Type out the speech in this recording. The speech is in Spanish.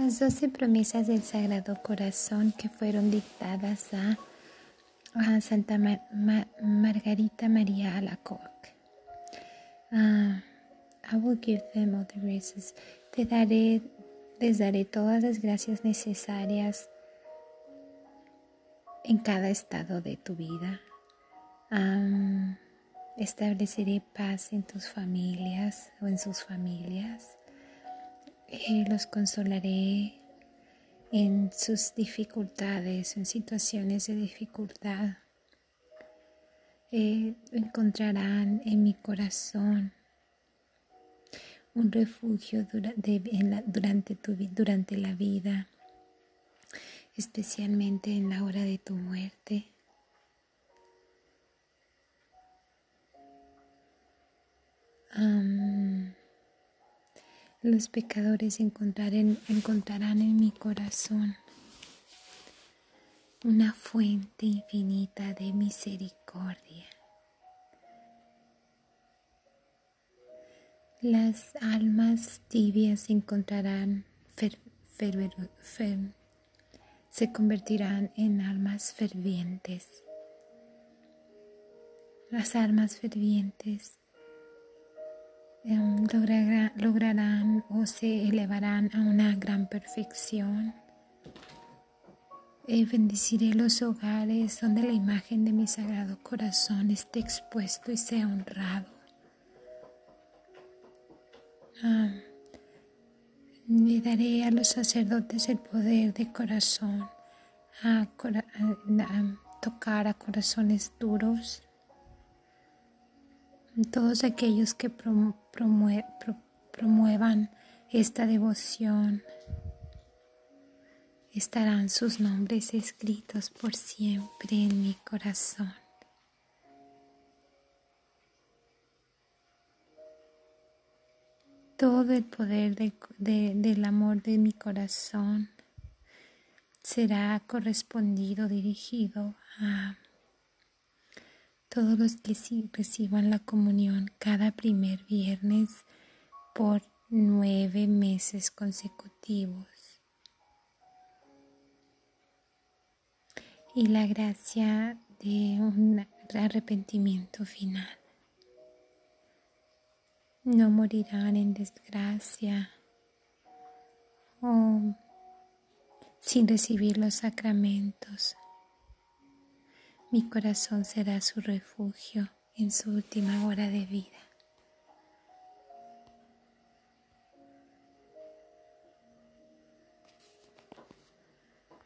Las doce promesas del Sagrado Corazón que fueron dictadas a, Santa Margarita María Alacoque. Uh, I will give them all the graces. Te daré, les daré todas las gracias necesarias en cada estado de tu vida. estableceré paz en tus familias o en sus familias. Los consolaré en sus dificultades, en situaciones de dificultad. Eh, encontrarán en mi corazón un refugio durante, tu, durante la vida, especialmente en la hora de tu muerte. Los pecadores encontrarán en mi corazón una fuente infinita de misericordia. Las almas tibias encontrarán se convertirán en almas fervientes. Las almas fervientes Em, lograrán o se elevarán a una gran perfección. Eh, bendeciré los hogares donde la imagen de mi sagrado corazón esté expuesto y sea honrado. me daré a los sacerdotes el poder de corazón a tocar a corazones duros todos aquellos que promuevan esta devoción estarán sus nombres escritos por siempre en mi corazón. Todo el poder del amor de mi corazón será correspondido, dirigido a todos los que reciban la comunión cada primer viernes por nueve meses consecutivos. Y la gracia de un arrepentimiento final. No morirán en desgracia o sin recibir los sacramentos mi corazón será su refugio en su última hora de vida.